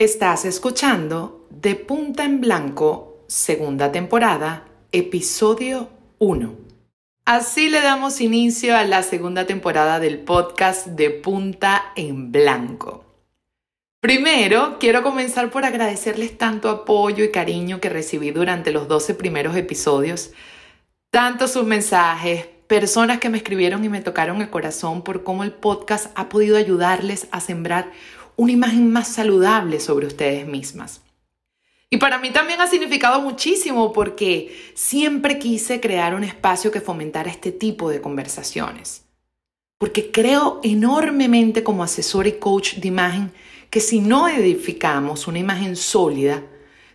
Estás escuchando De Punta en Blanco, segunda temporada, episodio 1. Así le damos inicio a la segunda temporada del podcast De Punta en Blanco. Primero, quiero comenzar por agradecerles tanto apoyo y cariño que recibí durante los 12 primeros episodios, tanto sus mensajes, personas que me escribieron y me tocaron el corazón por cómo el podcast ha podido ayudarles a sembrar una imagen más saludable sobre ustedes mismas. Y para mí también ha significado muchísimo porque siempre quise crear un espacio que fomentara este tipo de conversaciones. Porque creo enormemente como asesor y coach de imagen que si no edificamos una imagen sólida,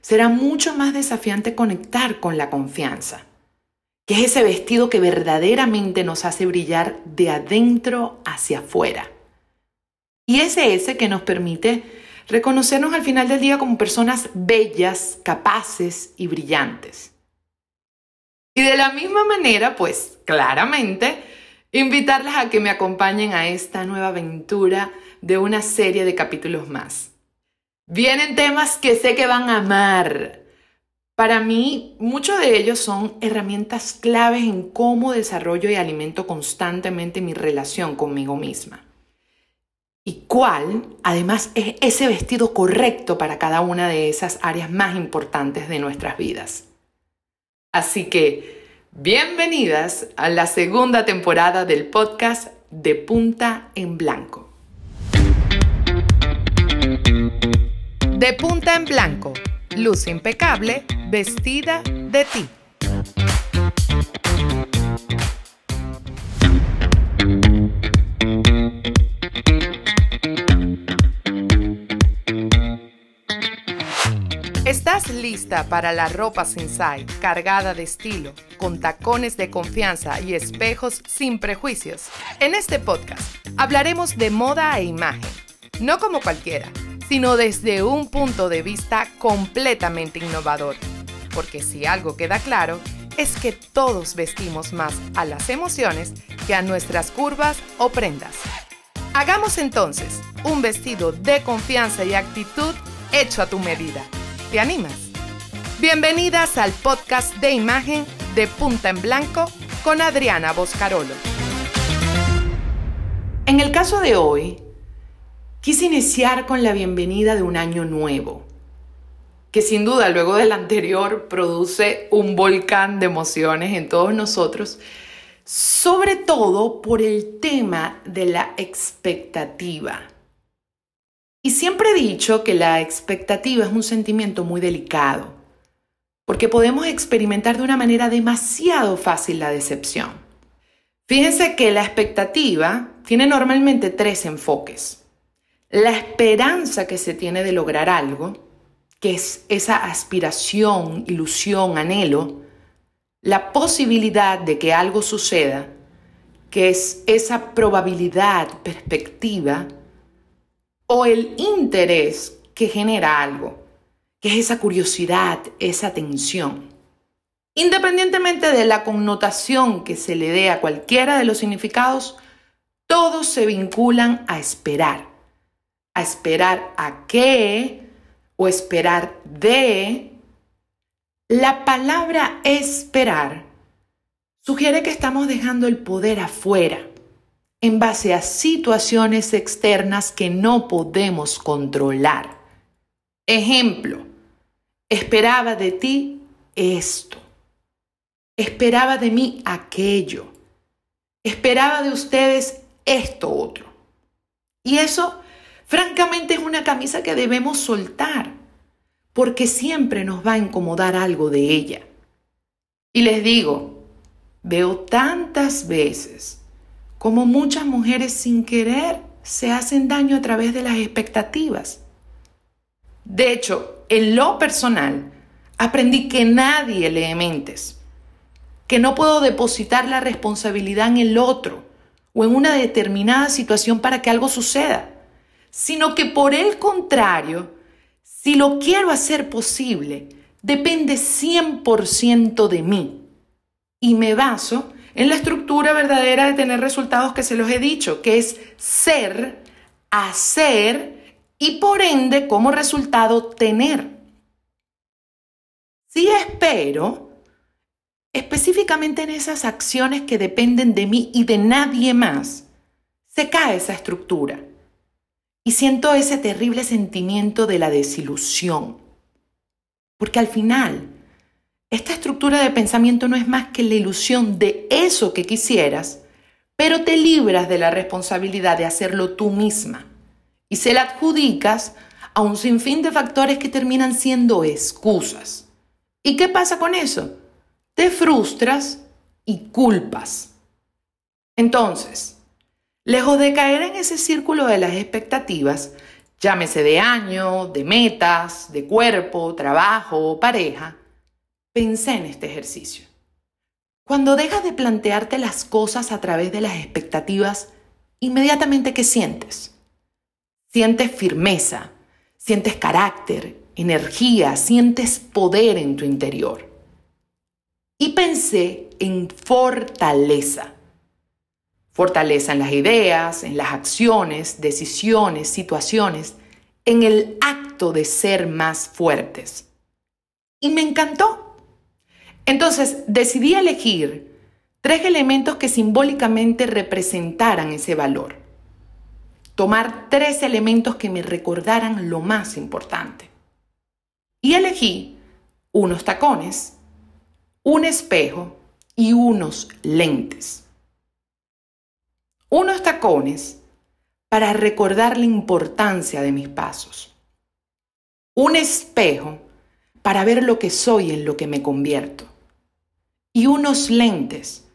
será mucho más desafiante conectar con la confianza, que es ese vestido que verdaderamente nos hace brillar de adentro hacia afuera. Y es ese que nos permite reconocernos al final del día como personas bellas, capaces y brillantes. Y de la misma manera, pues claramente, invitarlas a que me acompañen a esta nueva aventura de una serie de capítulos más. Vienen temas que sé que van a amar. Para mí, muchos de ellos son herramientas claves en cómo desarrollo y alimento constantemente mi relación conmigo misma además es ese vestido correcto para cada una de esas áreas más importantes de nuestras vidas. Así que, bienvenidas a la segunda temporada del podcast de Punta en Blanco. De Punta en Blanco, luz impecable, vestida de ti. Lista para la ropa sensai, cargada de estilo, con tacones de confianza y espejos sin prejuicios? En este podcast hablaremos de moda e imagen, no como cualquiera, sino desde un punto de vista completamente innovador. Porque si algo queda claro, es que todos vestimos más a las emociones que a nuestras curvas o prendas. Hagamos entonces un vestido de confianza y actitud hecho a tu medida. ¿Te animas? Bienvenidas al podcast de imagen de Punta en Blanco con Adriana Boscarolo. En el caso de hoy, quise iniciar con la bienvenida de un año nuevo, que sin duda luego del anterior produce un volcán de emociones en todos nosotros, sobre todo por el tema de la expectativa. Y siempre he dicho que la expectativa es un sentimiento muy delicado, porque podemos experimentar de una manera demasiado fácil la decepción. Fíjense que la expectativa tiene normalmente tres enfoques. La esperanza que se tiene de lograr algo, que es esa aspiración, ilusión, anhelo, la posibilidad de que algo suceda, que es esa probabilidad, perspectiva, o el interés que genera algo, que es esa curiosidad, esa atención. Independientemente de la connotación que se le dé a cualquiera de los significados, todos se vinculan a esperar. A esperar a qué o esperar de. La palabra esperar sugiere que estamos dejando el poder afuera en base a situaciones externas que no podemos controlar. Ejemplo, esperaba de ti esto, esperaba de mí aquello, esperaba de ustedes esto otro. Y eso, francamente, es una camisa que debemos soltar, porque siempre nos va a incomodar algo de ella. Y les digo, veo tantas veces como muchas mujeres sin querer se hacen daño a través de las expectativas. De hecho, en lo personal, aprendí que nadie lee mentes, que no puedo depositar la responsabilidad en el otro o en una determinada situación para que algo suceda, sino que por el contrario, si lo quiero hacer posible, depende 100% de mí. Y me baso en la estructura verdadera de tener resultados que se los he dicho, que es ser, hacer y por ende como resultado tener. Si espero específicamente en esas acciones que dependen de mí y de nadie más, se cae esa estructura y siento ese terrible sentimiento de la desilusión. Porque al final, esta estructura de pensamiento no es más que la ilusión de eso que quisieras, pero te libras de la responsabilidad de hacerlo tú misma y se la adjudicas a un sinfín de factores que terminan siendo excusas. ¿Y qué pasa con eso? Te frustras y culpas. Entonces, lejos de caer en ese círculo de las expectativas, llámese de año, de metas, de cuerpo, trabajo pareja, pensé en este ejercicio. Cuando dejas de plantearte las cosas a través de las expectativas, inmediatamente ¿qué sientes? Sientes firmeza, sientes carácter, energía, sientes poder en tu interior. Y pensé en fortaleza. Fortaleza en las ideas, en las acciones, decisiones, situaciones, en el acto de ser más fuertes. Y me encantó. Entonces decidí elegir tres elementos que simbólicamente representaran ese valor tomar tres elementos que me recordaran lo más importante. Y elegí unos tacones, un espejo y unos lentes. Unos tacones para recordar la importancia de mis pasos. Un espejo para ver lo que soy en lo que me convierto. Y unos lentes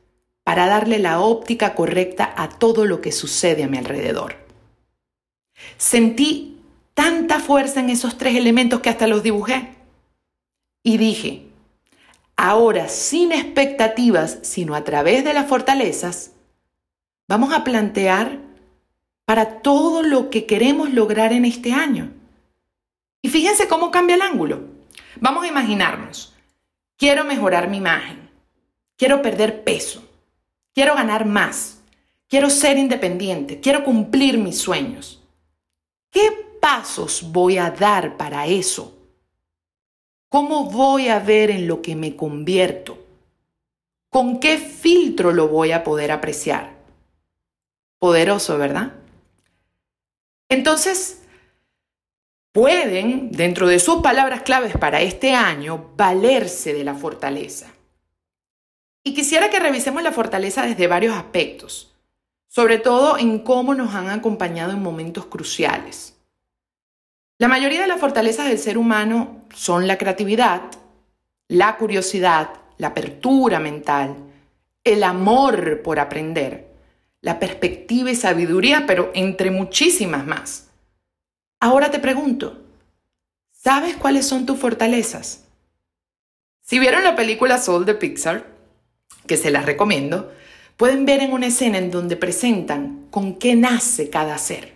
para darle la óptica correcta a todo lo que sucede a mi alrededor. Sentí tanta fuerza en esos tres elementos que hasta los dibujé. Y dije, ahora sin expectativas, sino a través de las fortalezas, vamos a plantear para todo lo que queremos lograr en este año. Y fíjense cómo cambia el ángulo. Vamos a imaginarnos, quiero mejorar mi imagen, quiero perder peso, quiero ganar más, quiero ser independiente, quiero cumplir mis sueños. ¿Qué pasos voy a dar para eso? ¿Cómo voy a ver en lo que me convierto? ¿Con qué filtro lo voy a poder apreciar? Poderoso, ¿verdad? Entonces, pueden, dentro de sus palabras claves para este año, valerse de la fortaleza. Y quisiera que revisemos la fortaleza desde varios aspectos sobre todo en cómo nos han acompañado en momentos cruciales. La mayoría de las fortalezas del ser humano son la creatividad, la curiosidad, la apertura mental, el amor por aprender, la perspectiva y sabiduría, pero entre muchísimas más. Ahora te pregunto, ¿sabes cuáles son tus fortalezas? Si vieron la película Soul de Pixar, que se las recomiendo, pueden ver en una escena en donde presentan con qué nace cada ser.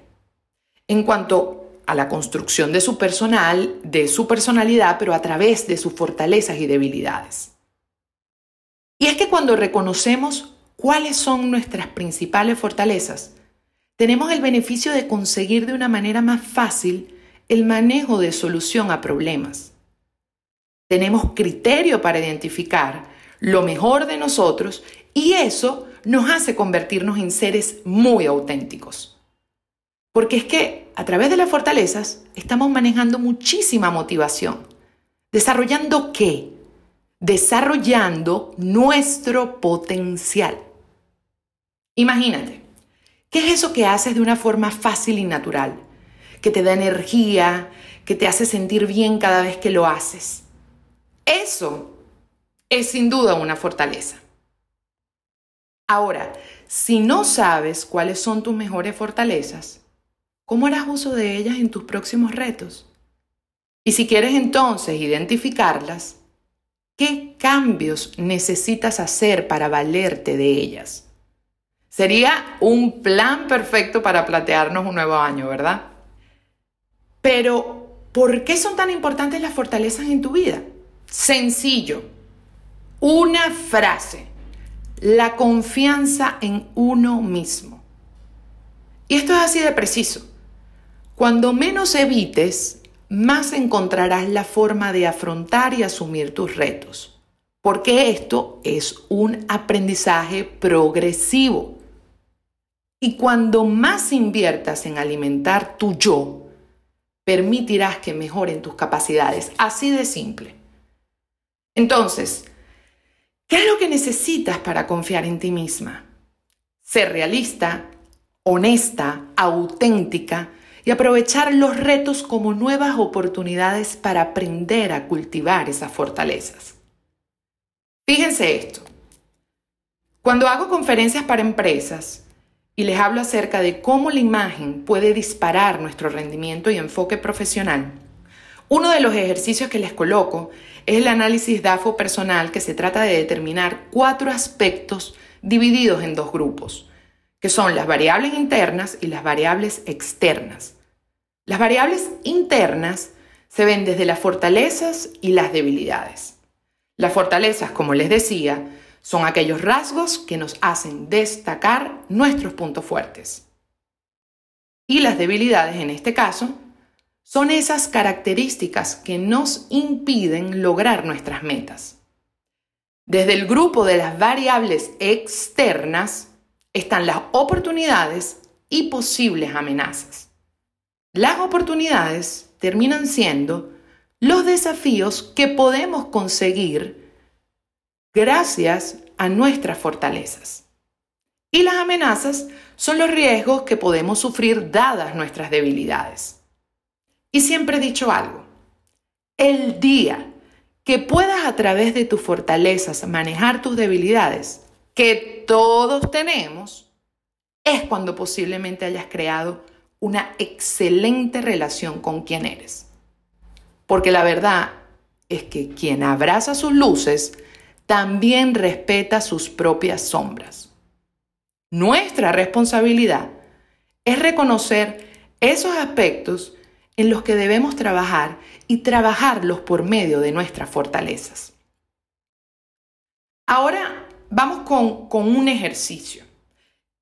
En cuanto a la construcción de su personal, de su personalidad, pero a través de sus fortalezas y debilidades. Y es que cuando reconocemos cuáles son nuestras principales fortalezas, tenemos el beneficio de conseguir de una manera más fácil el manejo de solución a problemas. Tenemos criterio para identificar lo mejor de nosotros y eso nos hace convertirnos en seres muy auténticos. Porque es que a través de las fortalezas estamos manejando muchísima motivación. ¿Desarrollando qué? Desarrollando nuestro potencial. Imagínate, ¿qué es eso que haces de una forma fácil y natural? Que te da energía, que te hace sentir bien cada vez que lo haces. Eso es sin duda una fortaleza. Ahora, si no sabes cuáles son tus mejores fortalezas, ¿cómo harás uso de ellas en tus próximos retos? Y si quieres entonces identificarlas, ¿qué cambios necesitas hacer para valerte de ellas? Sería un plan perfecto para plantearnos un nuevo año, ¿verdad? Pero, ¿por qué son tan importantes las fortalezas en tu vida? Sencillo. Una frase la confianza en uno mismo. Y esto es así de preciso. Cuando menos evites, más encontrarás la forma de afrontar y asumir tus retos, porque esto es un aprendizaje progresivo. Y cuando más inviertas en alimentar tu yo, permitirás que mejoren tus capacidades, así de simple. Entonces, ¿qué es lo que necesitas para confiar en ti misma? Ser realista, honesta, auténtica, y aprovechar los retos como nuevas oportunidades para aprender a cultivar esas fortalezas. Fíjense esto. Cuando hago conferencias para empresas y les hablo acerca de cómo la imagen puede disparar nuestro rendimiento y enfoque profesional, uno de los ejercicios que les coloco es el análisis DAFO personal que se trata de determinar cuatro aspectos divididos en dos grupos que son las variables internas y las variables externas. Las variables internas se ven desde las fortalezas y las debilidades. Las fortalezas, como les decía, son aquellos rasgos que nos hacen destacar nuestros puntos fuertes. Y las debilidades, en este caso, son esas características que nos impiden lograr nuestras metas. Desde el grupo de las variables externas, están las oportunidades y posibles amenazas. Las oportunidades terminan siendo los desafíos que podemos conseguir gracias a nuestras fortalezas. Y las amenazas son los riesgos que podemos sufrir dadas nuestras debilidades. Y siempre he dicho algo, el día que puedas a través de tus fortalezas manejar tus debilidades, que todos tenemos, es cuando posiblemente hayas creado una excelente relación con quien eres. Porque la verdad es que quien abraza sus luces también respeta sus propias sombras. Nuestra responsabilidad es reconocer esos aspectos en los que debemos trabajar y trabajarlos por medio de nuestras fortalezas. Ahora vamos con, un ejercicio,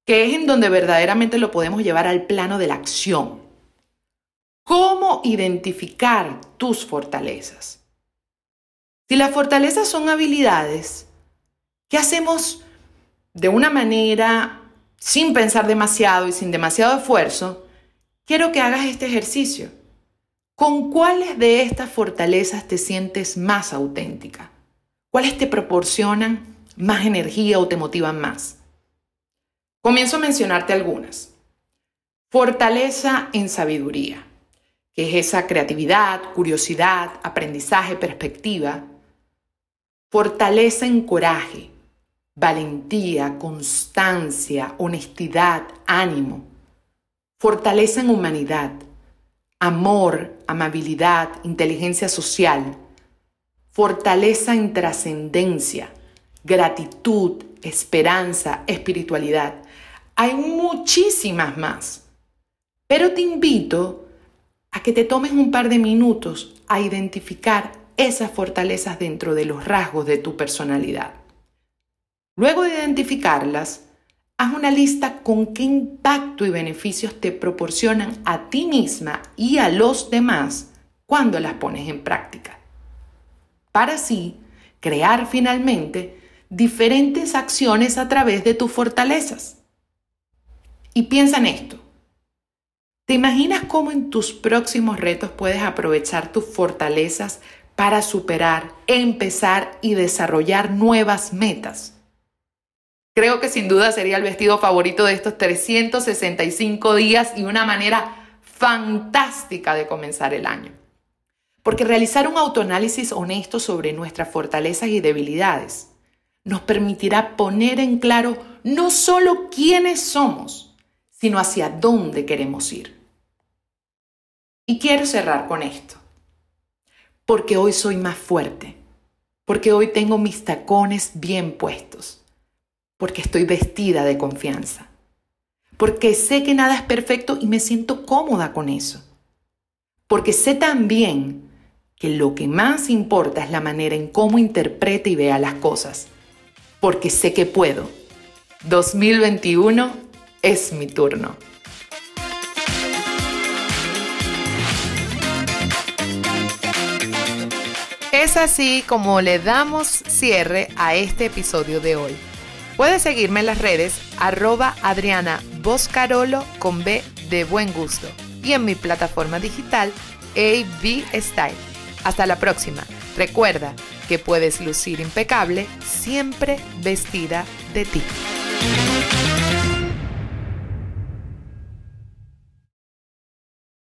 que es en donde verdaderamente lo podemos llevar al plano de la acción. ¿Cómo identificar tus fortalezas? Si las fortalezas son habilidades, ¿qué hacemos de una manera sin pensar demasiado y sin demasiado esfuerzo? Quiero que hagas este ejercicio. ¿Con cuáles de estas fortalezas te sientes más auténtica? ¿Cuáles te proporcionan más energía o te motivan más. Comienzo a mencionarte algunas. Fortaleza en sabiduría, que es esa creatividad, curiosidad, aprendizaje, perspectiva. Fortaleza en coraje, valentía, constancia, honestidad, ánimo. Fortaleza en humanidad, amor, amabilidad, inteligencia social. Fortaleza en trascendencia, gratitud, esperanza, espiritualidad. Hay muchísimas más. Pero te invito a que te tomes un par de minutos a identificar esas fortalezas dentro de los rasgos de tu personalidad. Luego de identificarlas, haz una lista con qué impacto y beneficios te proporcionan a ti misma y a los demás cuando las pones en práctica. Para así crear finalmente diferentes acciones a través de tus fortalezas. Y piensa en esto. ¿Te imaginas cómo en tus próximos retos puedes aprovechar tus fortalezas para superar, empezar y desarrollar nuevas metas? Creo que sin duda sería el vestido favorito de estos 365 días y una manera fantástica de comenzar el año. Porque realizar un autoanálisis honesto sobre nuestras fortalezas y debilidades nos permitirá poner en claro no solo quiénes somos, sino hacia dónde queremos ir. Y quiero cerrar con esto, porque hoy soy más fuerte, porque hoy tengo mis tacones bien puestos, porque estoy vestida de confianza, porque sé que nada es perfecto y me siento cómoda con eso, porque sé también que lo que más importa es la manera en cómo interprete y vea las cosas, porque sé que puedo. 2021 es mi turno. Es así como le damos cierre a este episodio de hoy. Puedes seguirme en las redes arroba Adriana Boscarolo con B de buen gusto y en mi plataforma digital AB Style. Hasta la próxima. Recuerda que puedes lucir impecable siempre vestida de ti.